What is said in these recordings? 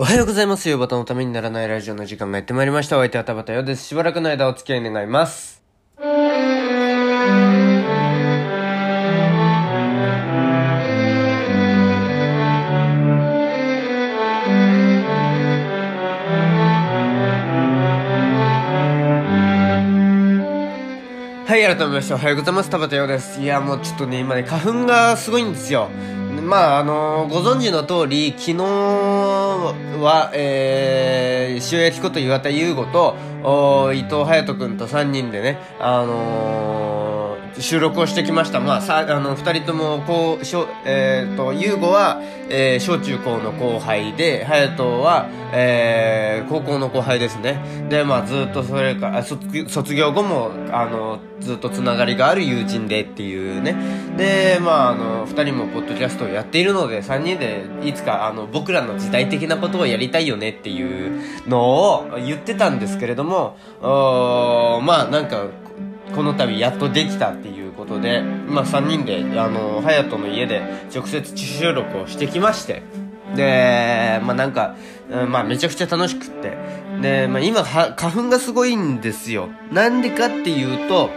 おはようございます。ヨバタのためにならないラジオの時間がやってまいりました。お相手は田畑よです。しばらくの間お付き合い願います。はい、改めましておはようございます。田畑よです。いや、もうちょっとね、今ね、花粉がすごいんですよ。まあ、あのご存知の通り、昨日は、えー、塩焼きこと岩田優吾と、お伊藤隼人君と3人でね、あのー収録をしてきました。まあ、さ、あの、二人とも、こう、しょ、えっ、と、優吾は、えー小中高の後輩で、隼人は、えー高校の後輩ですね。で、まあ、ずっとそれから、卒業後も、あの、ずっとつながりがある友人でっていうね。で、まあ、あの、二人もポッドキャストをやっているので、三人で、いつか、あの、僕らの時代的なことをやりたいよねっていうのを言ってたんですけれども、おまあ、なんか、この度やっとできたっていうことで、まあ3人で、あの、隼人の家で直接収録をしてきまして、で、まあなんか、まあめちゃくちゃ楽しくって、で、まあ今、花粉がすごいんですよ。なんでかっていうと、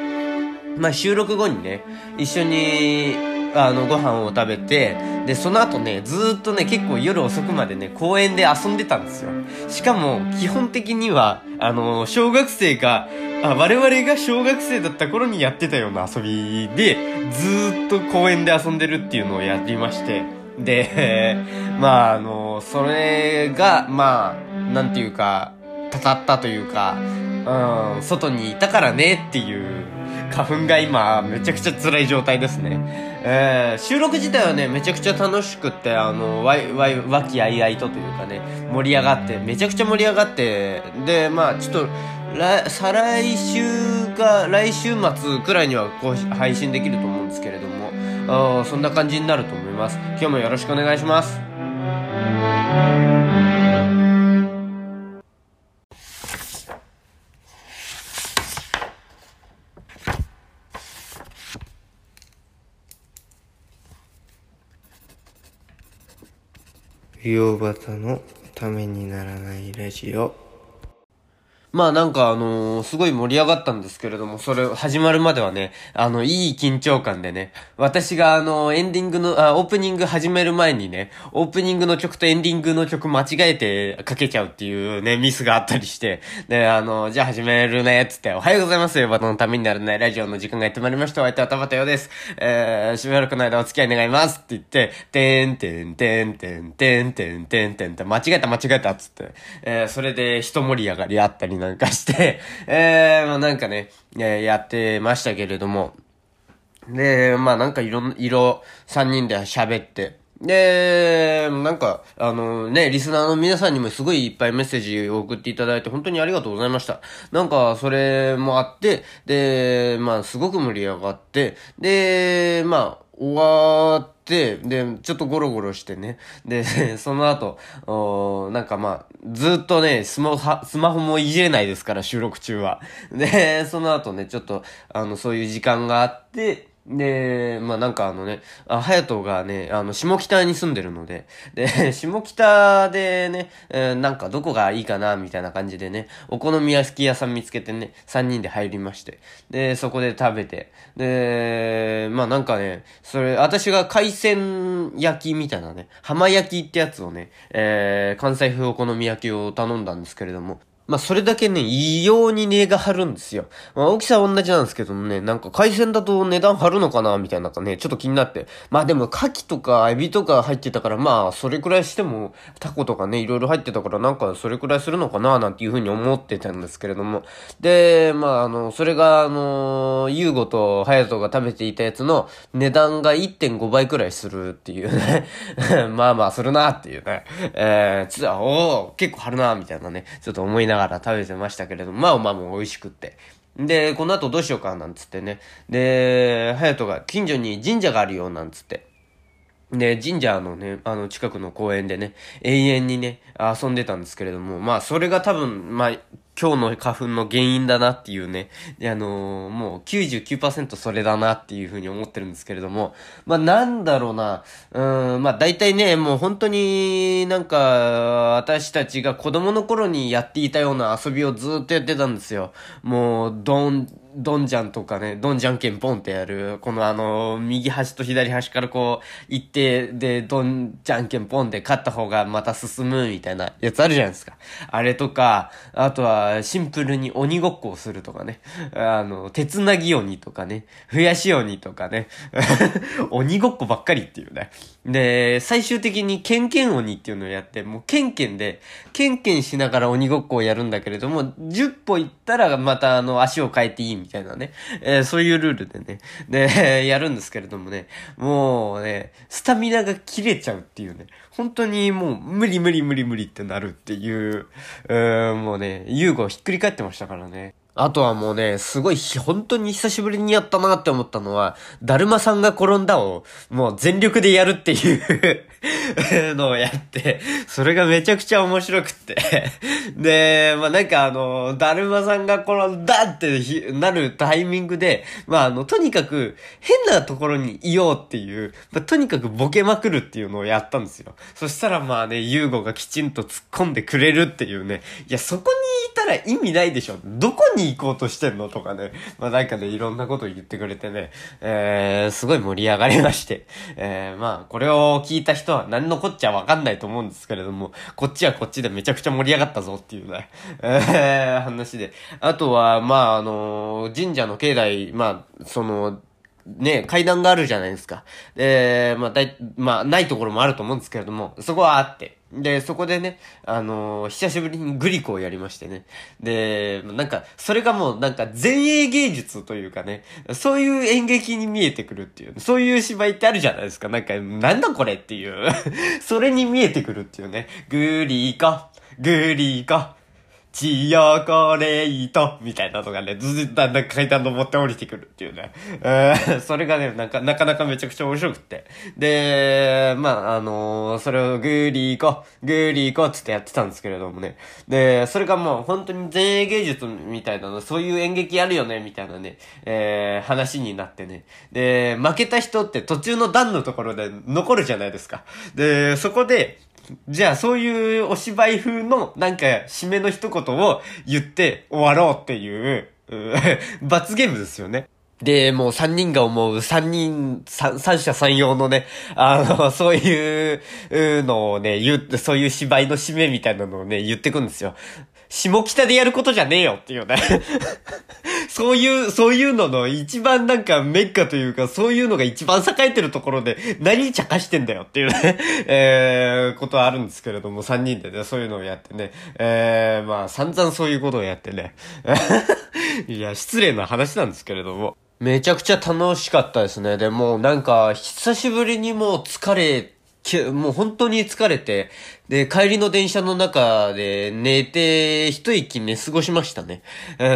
まあ収録後にね、一緒に、あの、ご飯を食べて、で、その後ね、ずっとね、結構夜遅くまでね、公園で遊んでたんですよ。しかも、基本的には、あの、小学生が、あ我々が小学生だった頃にやってたような遊びで、ずっと公園で遊んでるっていうのをやりまして、で、まあ、あの、それが、まあ、なんていうか、たたったというか、うん、外にいたからねっていう、花粉が今、めちゃくちゃ辛い状態ですね。えー、収録自体はね、めちゃくちゃ楽しくって、あの、わい、わい、和気あいあいとというかね、盛り上がって、めちゃくちゃ盛り上がって、で、まあちょっと、来、再来週か、来週末くらいにはこう配信できると思うんですけれども、あそんな感じになると思います。今日もよろしくお願いします。洋端のためにならないラジオ。まあなんかあのーすごい盛り上がったんですけれども、それ始まるまではね、あの、いい緊張感でね、私があの、エンディングの、あ、オープニング始める前にね、オープニングの曲とエンディングの曲間違えてかけちゃうっていうね、ミスがあったりして、で、あの、じゃあ始めるね、つって、おはようございます、バトのためにならないラジオの時間がやってまいりました。お相手は田畑よです。えー、しばらくの間お付き合い願いますって言って、てんてんてんてんてんてんてんてんって、間違えた間違えたっつって、えー、それで一盛り上がりあったりなんかして、えー、まあなんかね、えやってましたけれども、で、まあなんかいろん、色、三人で喋って、で、なんか、あのね、リスナーの皆さんにもすごいいっぱいメッセージを送っていただいて本当にありがとうございました。なんか、それもあって、で、まあすごく盛り上がって、で、まあ、終わって、で、ちょっとゴロゴロしてね。で、その後、おーなんかまあ、ずっとね、スマホ、スマホもいじれないですから、収録中は。で、その後ね、ちょっと、あの、そういう時間があって、で、まあなんかあのね、あ、ハヤトがね、あの、下北に住んでるので、で、下北でね、えーなんかどこがいいかな、みたいな感じでね、お好み焼き屋さん見つけてね、3人で入りまして、で、そこで食べて、で、まあなんかね、それ、私が海鮮焼きみたいなね、浜焼きってやつをね、えー、関西風お好み焼きを頼んだんですけれども、まあ、それだけね、異様に値が張るんですよ。まあ、大きさは同じなんですけどもね、なんか海鮮だと値段張るのかなみたいなのがね、ちょっと気になって。まあでも、牡蠣とかエビとか入ってたから、まあ、それくらいしても、タコとかね、いろいろ入ってたから、なんかそれくらいするのかななんていうふうに思ってたんですけれども。で、まあ、あの、それが、あの、ユーゴとハヤトが食べていたやつの値段が1.5倍くらいするっていうね。まあまあ、するなっていうね。えー、つあ、おー、結構張るなみたいなね、ちょっと思いなながら食べてましたけれども、まあまあもう美味しくって。で、この後どうしようかなんつってね。で、隼人が近所に神社があるよなんつって。で、神社のね、あの、近くの公園でね、永遠にね、遊んでたんですけれども、まあ、それが多分、まあ、今日の花粉の原因だなっていうね、あのー、もう99%それだなっていうふうに思ってるんですけれども、まあなんだろうな、うん、まあ大体ね、もう本当になんか、私たちが子供の頃にやっていたような遊びをずっとやってたんですよ。もう、ドン、ドンジャンとかね、ドンジャンケンポンってやる、このあの、右端と左端からこう、行って、で、ドンジャンケンポンで勝った方がまた進むみたいなやつあるじゃないですか。あれとか、あとは、シンプルに鬼ごっこをするとかね。あの、鉄なぎ鬼とかね。増やし鬼とかね。鬼ごっこばっかりっていうね。で、最終的にケンケン鬼っていうのをやって、もうケンケンで、ケンケンしながら鬼ごっこをやるんだけれども、10歩行ったらまたあの、足を変えていいみたいなね。えー、そういうルールでね。で、やるんですけれどもね。もうね、スタミナが切れちゃうっていうね。本当にもう無理無理無理無理ってなるっていう、う、もうね、ユーゴひっくり返ってましたからね。あとはもうね、すごい、本当に久しぶりにやったなって思ったのは、だるまさんが転んだを、もう全力でやるっていう のをやって、それがめちゃくちゃ面白くってで、まあなんかあの、だるまさんが転んだってなるタイミングで、まああの、とにかく変なところにいようっていう、まあ、とにかくボケまくるっていうのをやったんですよ。そしたらまあね、ユーゴがきちんと突っ込んでくれるっていうね、いや、そこにいたら意味ないでしょ。どこにに行こうとしてんのとかね。まあなんかね、いろんなこと言ってくれてね、えー、すごい盛り上がりまして。えー、まあこれを聞いた人は何のこっちゃわかんないと思うんですけれども、こっちはこっちでめちゃくちゃ盛り上がったぞっていうね、えー、話で。あとは、まああの神社の境内、まあ、その、ね、階段があるじゃないですか。で、まあ、だい、まあ、ないところもあると思うんですけれども、そこはあって。で、そこでね、あのー、久しぶりにグリコをやりましてね。で、なんか、それがもうなんか前衛芸術というかね、そういう演劇に見えてくるっていう、そういう芝居ってあるじゃないですか。なんか、なんだこれっていう それに見えてくるっていうね。グリコ、グリコ、チヨコレイトみたいなのがね、ずっとだんだん階段登って降りてくるっていうね。えー、それがね、なんか、なかなかめちゃくちゃ面白くって。で、まあ、あのー、それをグーリーコ、グーリーコつってやってたんですけれどもね。で、それがもう本当に前衛芸術みたいなの、そういう演劇やるよね、みたいなね、えー、話になってね。で、負けた人って途中の段のところで残るじゃないですか。で、そこで、じゃあそういうお芝居風のなんか締めの一言を言って終わろうっていう、罰ゲームですよね。で、もう三人が思う三人、三、三者三様のね、あの、そういうのをね、言う、そういう芝居の締めみたいなのをね、言ってくんですよ。下北でやることじゃねえよっていうね そういう、そういうのの一番なんかメッカというか、そういうのが一番栄えてるところで、何茶化してんだよっていうね えー、ことはあるんですけれども、三人でね、そういうのをやってね、えー、まあ、散々そういうことをやってね。いや、失礼な話なんですけれども。めちゃくちゃ楽しかったですね。でも、なんか、久しぶりにもう疲れもう本当に疲れて、で、帰りの電車の中で寝て、一息寝過ごしましたね。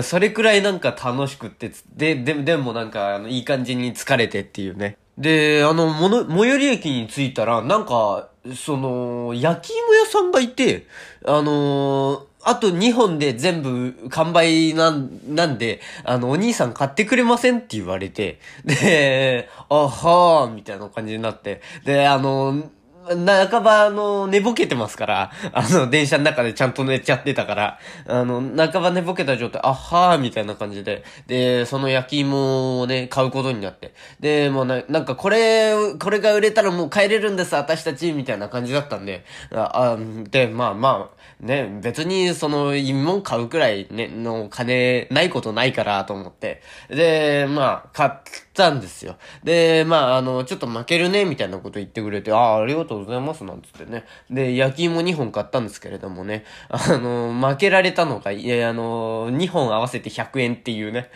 それくらいなんか楽しくって、で、で、でもなんか、あの、いい感じに疲れてっていうね。で、あの、もの、最寄り駅に着いたら、なんか、その、焼き芋屋さんがいて、あのー、あと2本で全部完売なん、なんで、あの、お兄さん買ってくれませんって言われて、で、あはー、みたいな感じになって、で、あの、半ば、あの、寝ぼけてますから、あの、電車の中でちゃんと寝ちゃってたから、あの、半ば寝ぼけた状態、あはーみたいな感じで、で、その焼き芋をね、買うことになって、で、もうな、なんかこれ、これが売れたらもう帰れるんです、私たち、みたいな感じだったんで、あ、あで、まあまあ、ね、別にその芋買うくらいね、の金ないことないからと思って。で、まあ、買ったんですよ。で、まあ、あの、ちょっと負けるね、みたいなこと言ってくれて、ああ、ありがとうございます、なんつってね。で、焼き芋2本買ったんですけれどもね、あの、負けられたのが、いや、あの、2本合わせて100円っていうね。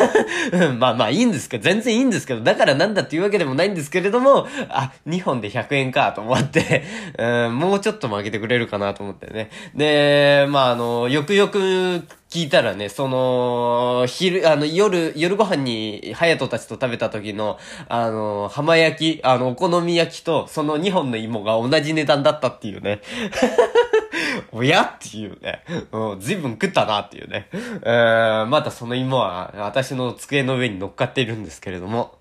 まあまあいいんですけど、全然いいんですけど、だからなんだっていうわけでもないんですけれども、あ、2本で100円かと思ってうん、もうちょっと負けてくれるかなと思ってね。で、まあ、あの、よくよく聞いたらね、その、昼、あの、夜、夜ご飯に、ハヤトたちと食べた時の、あの、浜焼き、あの、お好み焼きと、その2本の芋が同じ値段だったっていうね。おやっていうね。うん、随分食ったなっていうね。えー、まだその芋は私の机の上に乗っかっているんですけれども、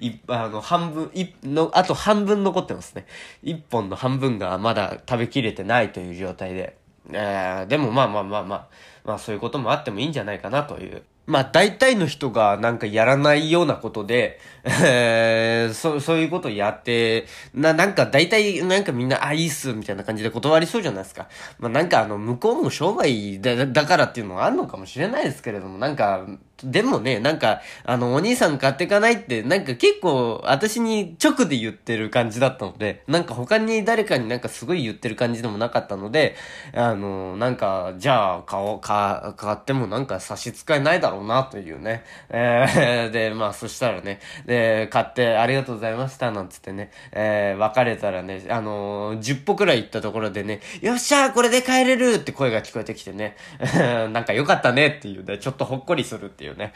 いあの、半分、いの、あと半分残ってますね。一本の半分がまだ食べきれてないという状態で。えー、でもまあまあまあまあ、まあそういうこともあってもいいんじゃないかなというまあ大体の人がなんかやらないようなことで、えー、そそういうことやって、な、なんか大体なんかみんな、あ、いいっす、みたいな感じで断りそうじゃないですか。まあなんかあの、向こうも商売だだからっていうのはあるのかもしれないですけれども、なんか、でもね、なんか、あの、お兄さん買ってかないって、なんか結構、私に直で言ってる感じだったので、なんか他に誰かになんかすごい言ってる感じでもなかったので、あの、なんか、じゃあ、買おう、買、買ってもなんか差し支えないだろうな、というね。えー、で、まあ、そしたらね、で、買ってありがとうございました、なんつってね、えー、別れたらね、あの10歩くらい行ったところでね、よっしゃーこれで帰れるって声が聞こえてきてね、なんかよかったねっていうね、ちょっとほっこりするっていういうね、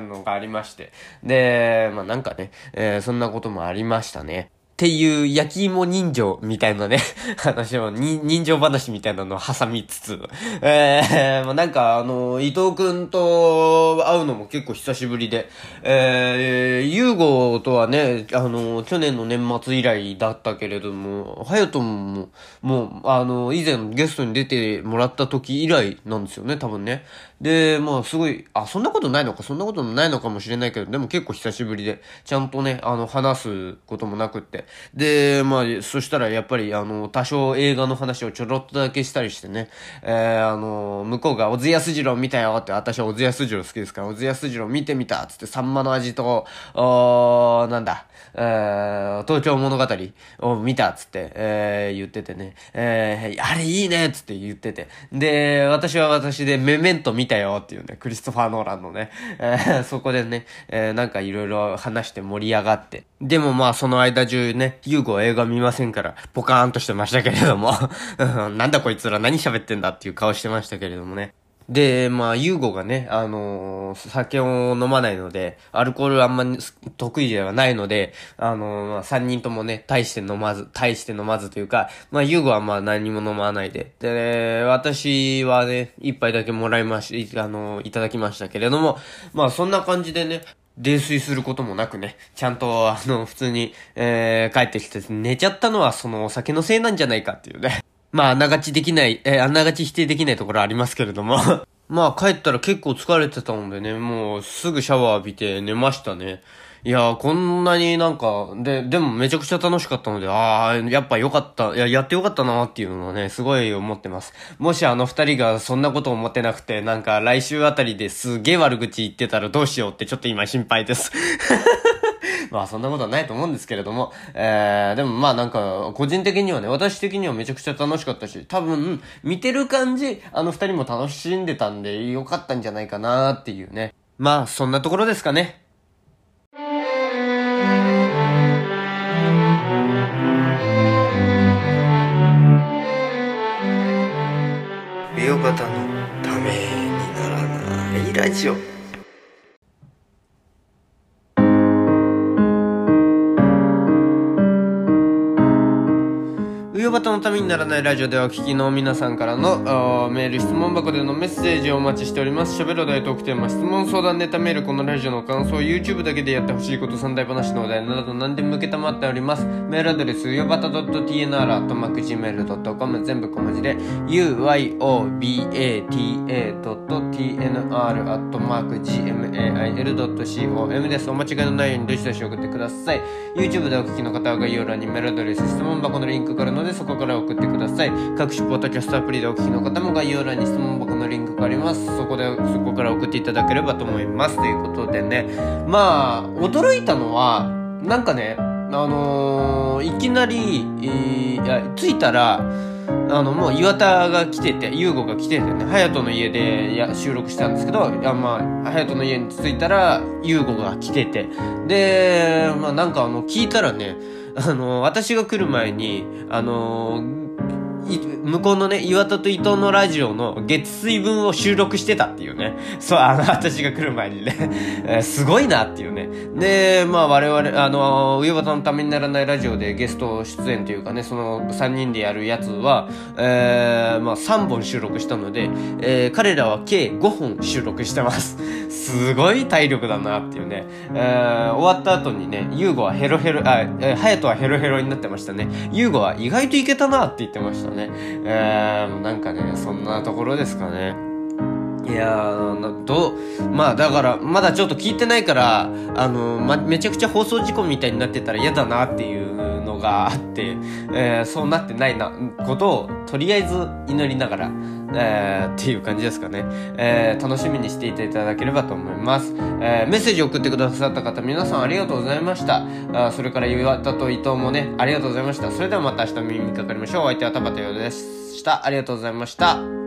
のがありまして。で、まあなんかね、えー、そんなこともありましたね。っていう焼き芋人情みたいなね、話を、人情話みたいなのを挟みつつ、えー、まあ、なんかあの、伊藤くんと会うのも結構久しぶりで、えー、ゆうごとはね、あの、去年の年末以来だったけれども、はやとも、もう、あの、以前ゲストに出てもらった時以来なんですよね、多分ね。で、まあすごい、あ、そんなことないのか、そんなことないのかもしれないけど、でも結構久しぶりで、ちゃんとね、あの、話すこともなくって。で、まあ、そしたらやっぱり、あの、多少映画の話をちょろっとだけしたりしてね、えー、あの、向こうが、小津安二郎見たよって、私は小津安二郎好きですから、小津安二郎見てみたっつって、サンマの味と、おなんだ、えー、東京物語を見たっつって、えー、言っててね、えー、あれいいねっつって言ってて。で、私は私でメメント見たよっていうね、クリストファー・ノーランのね、えー、そこでね、えー、なんかいろいろ話して盛り上がって。でもまあその間中ね、ユーゴは映画見ませんから、ポカーンとしてましたけれどもなんだこいつら何喋ってんだっていう顔してましたけれどもね。で、まあ、ユーゴがね、あのー、酒を飲まないので、アルコールあんま得意ではないので、あのー、まあ、三人ともね、大して飲まず、大して飲まずというか、まあ、ユーゴはまあ何も飲まないで、で、私はね、一杯だけもらいまし、あのー、いただきましたけれども、まあ、そんな感じでね、泥酔することもなくね、ちゃんと、あの、普通に、えー、帰ってきて、寝ちゃったのはそのお酒のせいなんじゃないかっていうね。まあ、あながちできない、えー、あながち否定できないところありますけれども まあ、帰ったら結構疲れてたのでね、もうすぐシャワー浴びて寝ましたね。いやこんなになんか、で、でもめちゃくちゃ楽しかったので、ああ、やっぱ良かった、いや、やって良かったなっていうのはね、すごい思ってます。もしあの二人がそんなこと思ってなくて、なんか来週あたりですげえ悪口言ってたらどうしようってちょっと今心配です まあそんなことはないと思うんですけれども、えー、でもまあなんか、個人的にはね、私的にはめちゃくちゃ楽しかったし、多分、見てる感じ、あの二人も楽しんでたんで、よかったんじゃないかなっていうね。まあ、そんなところですかね。たのためにならないラジオ。のためにならないラジオではお聞きの皆さんからのメール、質問箱でのメッセージをお待ちしております。喋るお題トークテーマ、質問相談ネタメール、このラジオの感想、YouTube だけでやってほしいこと、三大話のお題など何でも受けたまっております。メールアドレス、よばた .tnr.gmail.com 全部小文字で、uyobata.tnr.gmail.com です。お間違いのないようにどしどし送ってください。YouTube でお聞きの方は概要欄にメールアドレス、質問箱のリンクがあるので、そこから送ってください。各種ポッドキャストアプリでお聞きの方も概要欄に質問箱のリンクがあります。そこで、そこから送っていただければと思います。ということでね、まあ、驚いたのは、なんかね、あのー、いきなり、えー、いや、着いたら、あの、もう岩田が来てて、優吾が来ててね、隼人の家でや収録したんですけど、いやまあ、隼人の家に着いたら、優吾が来てて、で、まあなんかあの、聞いたらね、あの、私が来る前に、あの、向こうのね、岩田と伊藤のラジオの月水分を収録してたっていうね。そう、あの、私が来る前にね、すごいなっていうね。で、まあ我々、あの、上端のためにならないラジオでゲスト出演というかね、その3人でやるやつは、えー、まあ3本収録したので、えー、彼らは計5本収録してます。すごい体力だなっていうね。えー、終わった後にね、ユーゴはヘロヘロ、あ、えー、ハヤトはヘロヘロになってましたね。ユーゴは意外といけたなって言ってましたね。えー、なんかね、そんなところですかね。いやー、どう、まあだから、まだちょっと聞いてないから、あの、ま、めちゃくちゃ放送事故みたいになってたら嫌だなっていうのがあって、えー、そうなってないな、ことを、とりあえず祈りながら、えー、っていう感じですかね。えー、楽しみにしていただければと思います。えー、メッセージ送ってくださった方、皆さんありがとうございました。あそれから岩田と伊藤もね、ありがとうございました。それではまた明日お耳にかかりましょう。お相手は田畑洋でした。ありがとうございました。